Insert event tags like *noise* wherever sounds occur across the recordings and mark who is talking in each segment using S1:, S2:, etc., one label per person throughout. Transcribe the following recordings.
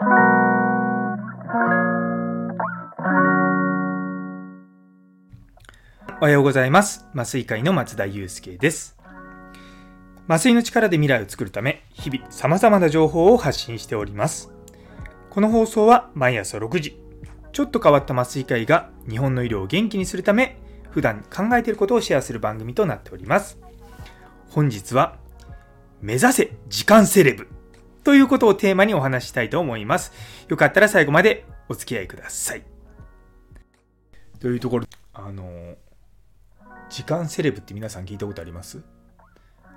S1: おはようございます。麻酔会の松田祐介です。麻酔の力で未来を作るため日々様々な情報を発信しております。この放送は毎朝6時ちょっと変わった麻酔科医が日本の医療を元気にするため普段考えていることをシェアする番組となっております。本日は目指せ時間セレブ。ということをテーマにお話ししたいと思います。よかったら最後までお付き合いください。というところ。あの時間セレブって皆さん聞いたことあります？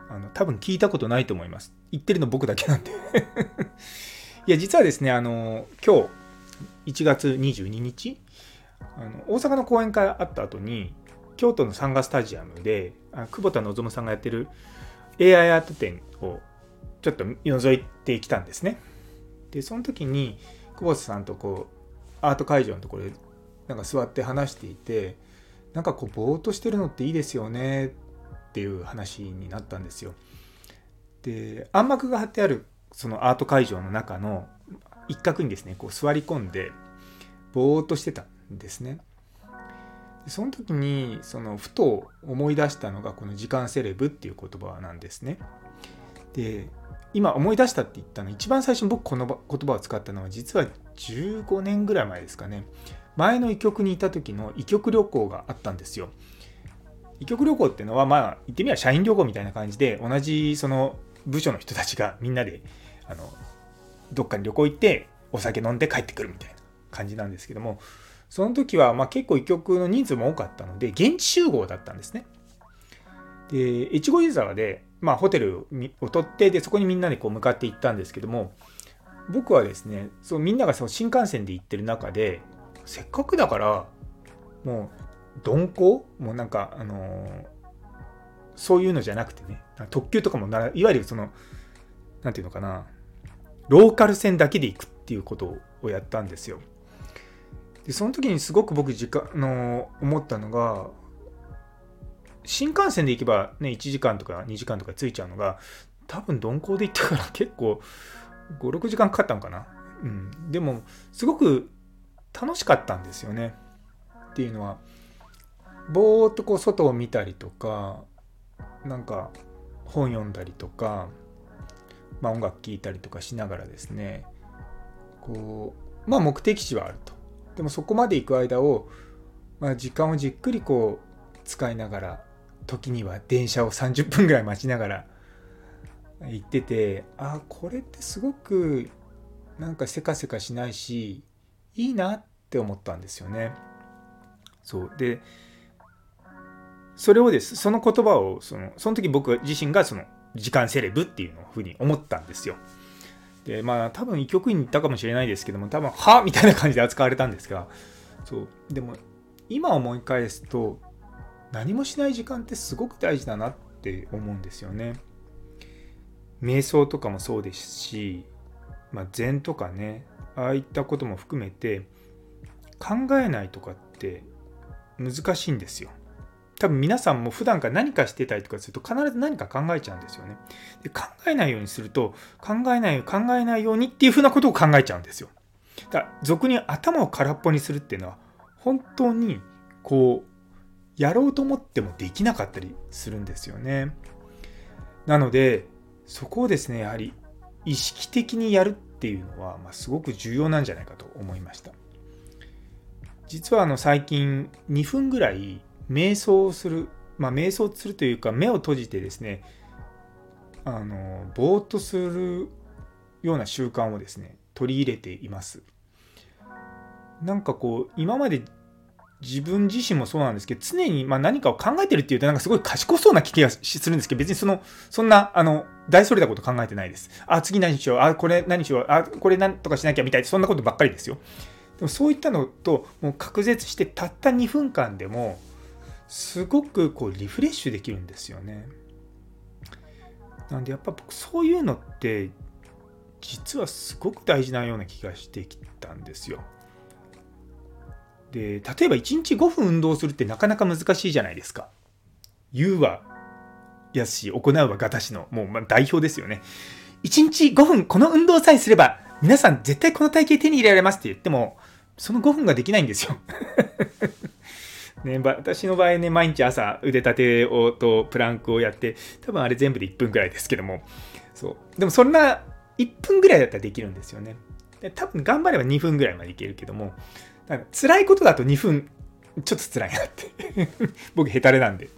S1: あの多分聞いたことないと思います。言ってるの僕だけなんで。*laughs* いや実はですねあの今日1月22日あの大阪の講演会あった後に京都のサンガスタジアムであ久保田望さんがやってる AI アート展をちょっと覗いてきたんですね。でその時に久保田さんとこうアート会場のところでなんか座って話していてなんかこうぼーっとしてるのっていいですよねっていう話になったんですよ。で暗幕が貼ってあるそのアート会場の中の一角にですねこう座り込んでぼーっとしてたんですね。その時にそのふと思い出したのがこの時間セレブっていう言葉なんですね。で今思い出したって言ったの一番最初に僕この言葉を使ったのは実は15年ぐらい前ですかね前の医局にいた時の医局旅行があったんですよ。医局旅行っていうのはまあ言ってみれば社員旅行みたいな感じで同じその部署の人たちがみんなであのどっかに旅行行ってお酒飲んで帰ってくるみたいな感じなんですけどもその時はま結構医局の人数も多かったので現地集合だったんですね。で越後湯沢で、まあ、ホテルを取ってでそこにみんなでこう向かって行ったんですけども僕はですねそうみんながその新幹線で行ってる中でせっかくだからもう鈍行？もうなんかあのー、そういうのじゃなくてね特急とかもならいわゆるその何て言うのかなローカル線だけで行くっていうことをやったんですよ。でその時にすごく僕時間の思ったのが新幹線で行けばね1時間とか2時間とかついちゃうのが多分鈍行で行ったから *laughs* 結構56時間かかったのかな。うん、でもすごく楽しかったんですよね。っていうのはぼーっとこう外を見たりとかなんか本読んだりとか、まあ、音楽聴いたりとかしながらですねこうまあ目的地はあると。でもそこまで行く間を、まあ、時間をじっくりこう使いながら時には電車を30分ぐらい待ちながら行っててあこれってすごくなんかせかせかしないしいいなって思ったんですよね。そうでそれをですその言葉をそのその時僕自身がその時間セレブっていうのふうに思ったんですよ。でまあ多分医局員に行ったかもしれないですけども多分はみたいな感じで扱われたんですがそうでも今思い返すと何もしない時間ってすごく大事だなって思うんですよね。瞑想とかもそうですし、まあ、禅とかねああいったことも含めて考えないとかって難しいんですよ。多分皆さんも普段から何かしてたりとかすると必ず何か考えちゃうんですよね。で考えないようにすると考えないように考えないようにっていうふうなことを考えちゃうんですよ。だから俗に頭を空っぽにするっていうのは本当にこうやろうと思ってもできなかったりするんですよね。なのでそこをですねやはり意識的にやるっていうのは、まあ、すごく重要なんじゃないかと思いました。実はあの最近2分ぐらい瞑想する、まあ、瞑想するというか目を閉じてですねあのぼーっとするような習慣をですね取り入れていますなんかこう今まで自分自身もそうなんですけど常にま何かを考えてるっていうとなんかすごい賢そうな気がするんですけど別にそのそんなあの大それたこと考えてないですあ次何しようあこれ何しようあこれ何とかしなきゃみたいなそんなことばっかりですよでもそういったのともう隔絶してたった2分間でもすごくこうリフレッシュできるんですよね。なんでやっぱ僕そういうのって実はすごく大事なような気がしてきたんですよ。で例えば1日5分運動するってなかなか難しいじゃないですか。言うはやし行うはがたしのもうま代表ですよね。1日5分この運動さえすれば皆さん絶対この体型手に入れられますって言っても、その5分ができないんですよ。*laughs* ね、私の場合ね、毎日朝腕立てをとプランクをやって、多分あれ全部で1分ぐらいですけども、そう。でもそんな1分ぐらいだったらできるんですよね。で多分頑張れば2分ぐらいまでいけるけども、なんか辛いことだと2分、ちょっと辛いなって *laughs* 僕、ヘタレなんで。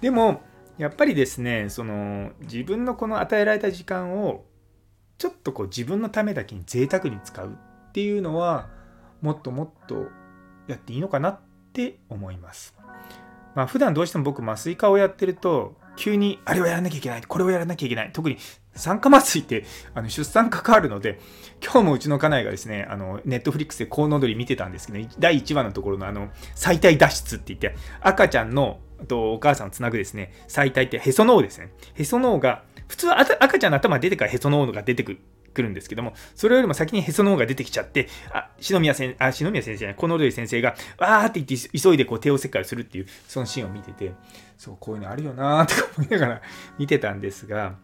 S1: でも、やっぱりですね、その自分のこの与えられた時間をちょっとこう自分のためだけに贅沢に使うっていうのはもっともっとやっていいのかなって思います。まあ普段どうしても僕麻酔科をやってると急にあれをやらなきゃいけない。これをやらなきゃいけない。特に酸化麻酔ってあの出産関わるので今日もうちの家内がですねあのネットフリックスでコウノドリ見てたんですけど第1話のところのあの最大脱出って言って赤ちゃんのとお母さんをつなぐですね最大ってへその緒ですね。へその緒が普通は赤ちゃんの頭が出てからへその緒が出てくる。くるんですけども、それよりも先にへその緒が出てきちゃって、あ、篠宮先あ篠宮先生じゃない、このルイ先生が、わーって言って急いでこう帝王切開するっていう、そのシーンを見てて、そう、こういうのあるよなーって思いながら *laughs* 見てたんですが、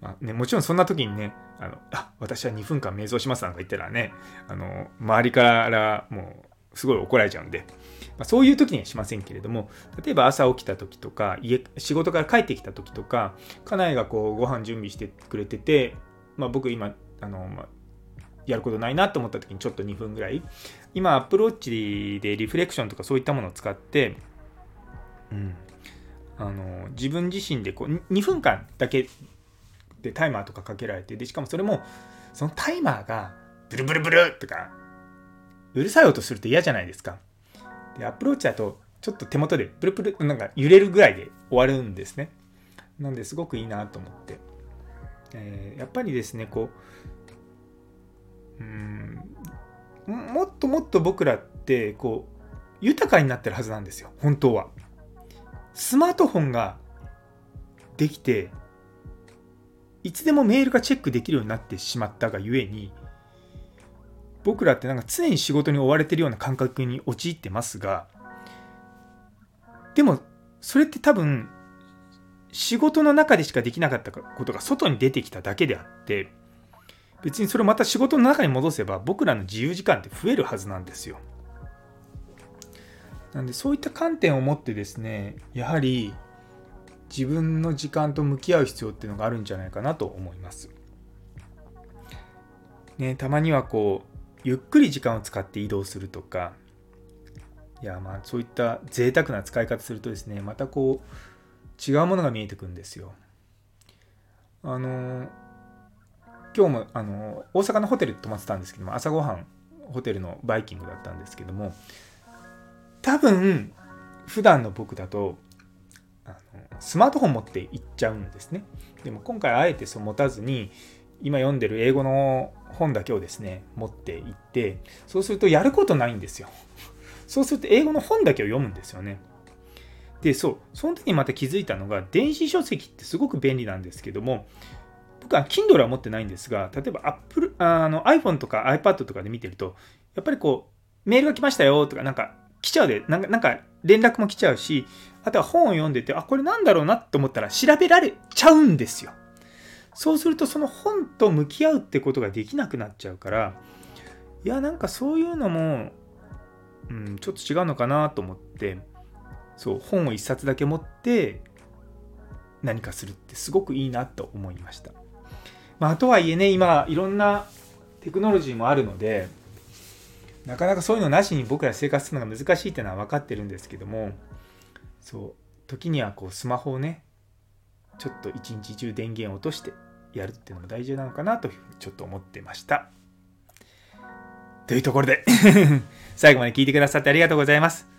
S1: まあね、もちろんそんな時にね、あの、あ、私は2分間瞑想しますなんか言ったらね、あの、周りからもう、すごい怒られちゃうんで、まあ、そういう時にはしませんけれども、例えば朝起きた時とか、家、仕事から帰ってきた時とか、家内がこうご飯準備してくれてて、まあ、僕今、あの、まあ、やることないなと思った時にちょっと2分ぐらい、今、アップローチでリフレクションとかそういったものを使って、うん、あの自分自身でこう2分間だけでタイマーとかかけられてでしかもそれもそのタイマーがブルブルブルとかうるさい音すると嫌じゃないですかで、アプローチだと、ちょっと手元でプルプル、なんか揺れるぐらいで終わるんですね。なんですごくいいなと思って。えー、やっぱりですね、こう、うん、もっともっと僕らって、こう、豊かになってるはずなんですよ、本当は。スマートフォンができて、いつでもメールがチェックできるようになってしまったがゆえに、僕らってなんか常に仕事に追われてるような感覚に陥ってますがでもそれって多分仕事の中でしかできなかったことが外に出てきただけであって別にそれをまた仕事の中に戻せば僕らの自由時間って増えるはずなんですよ。なんでそういった観点を持ってですねやはり自分の時間と向き合う必要っていうのがあるんじゃないかなと思います。ね、たまにはこうゆっくり時間を使って移動するとかいやまあそういった贅沢な使い方するとですねまたこう違うものが見えてくるんですよ。あの今日もあの大阪のホテル泊まってたんですけども朝ごはんホテルのバイキングだったんですけども多分普段の僕だとあのスマートフォン持って行っちゃうんですね。でも今回あえてそう持たずに今読んでる英語の本だけをですね持っていってそうするとやることないんですよそうすると英語の本だけを読むんですよねでそうその時にまた気づいたのが電子書籍ってすごく便利なんですけども僕は Kindle は持ってないんですが例えば Apple あの iPhone とか iPad とかで見てるとやっぱりこうメールが来ましたよとかなんか来ちゃうでなんかなんか連絡も来ちゃうしあとは本を読んでてあこれなんだろうなと思ったら調べられちゃうんですよ。そうするとその本と向き合うってことができなくなっちゃうからいやなんかそういうのも、うん、ちょっと違うのかなと思ってそう本を一冊だけ持って何かするってすごくいいなと思いました。まあ、とはいえね今いろんなテクノロジーもあるのでなかなかそういうのなしに僕ら生活するのが難しいっていうのは分かってるんですけどもそう時にはこうスマホをねちょっと一日中電源を落としてやるっていうのも大事なのかなというふうにちょっと思ってました。というところで *laughs* 最後まで聞いてくださってありがとうございます。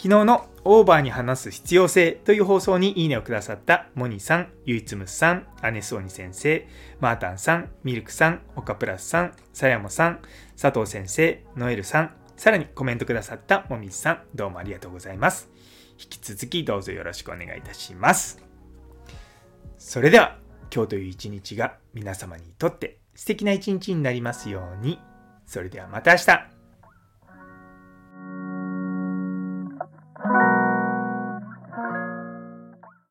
S1: 昨日のオーバーに話す必要性という放送にいいねをくださったモニさん、ゆいつむさん、アネスオニ先生、マータンさん、ミルクさん、オカプラスさん、さやもさん、佐藤先生、ノエルさん、さらにコメントくださったもみじさん、どうもありがとうございます。引き続きどうぞよろしくお願いいたします。それでは今日という一日が皆様にとって素敵な一日になりますように。それではまた明日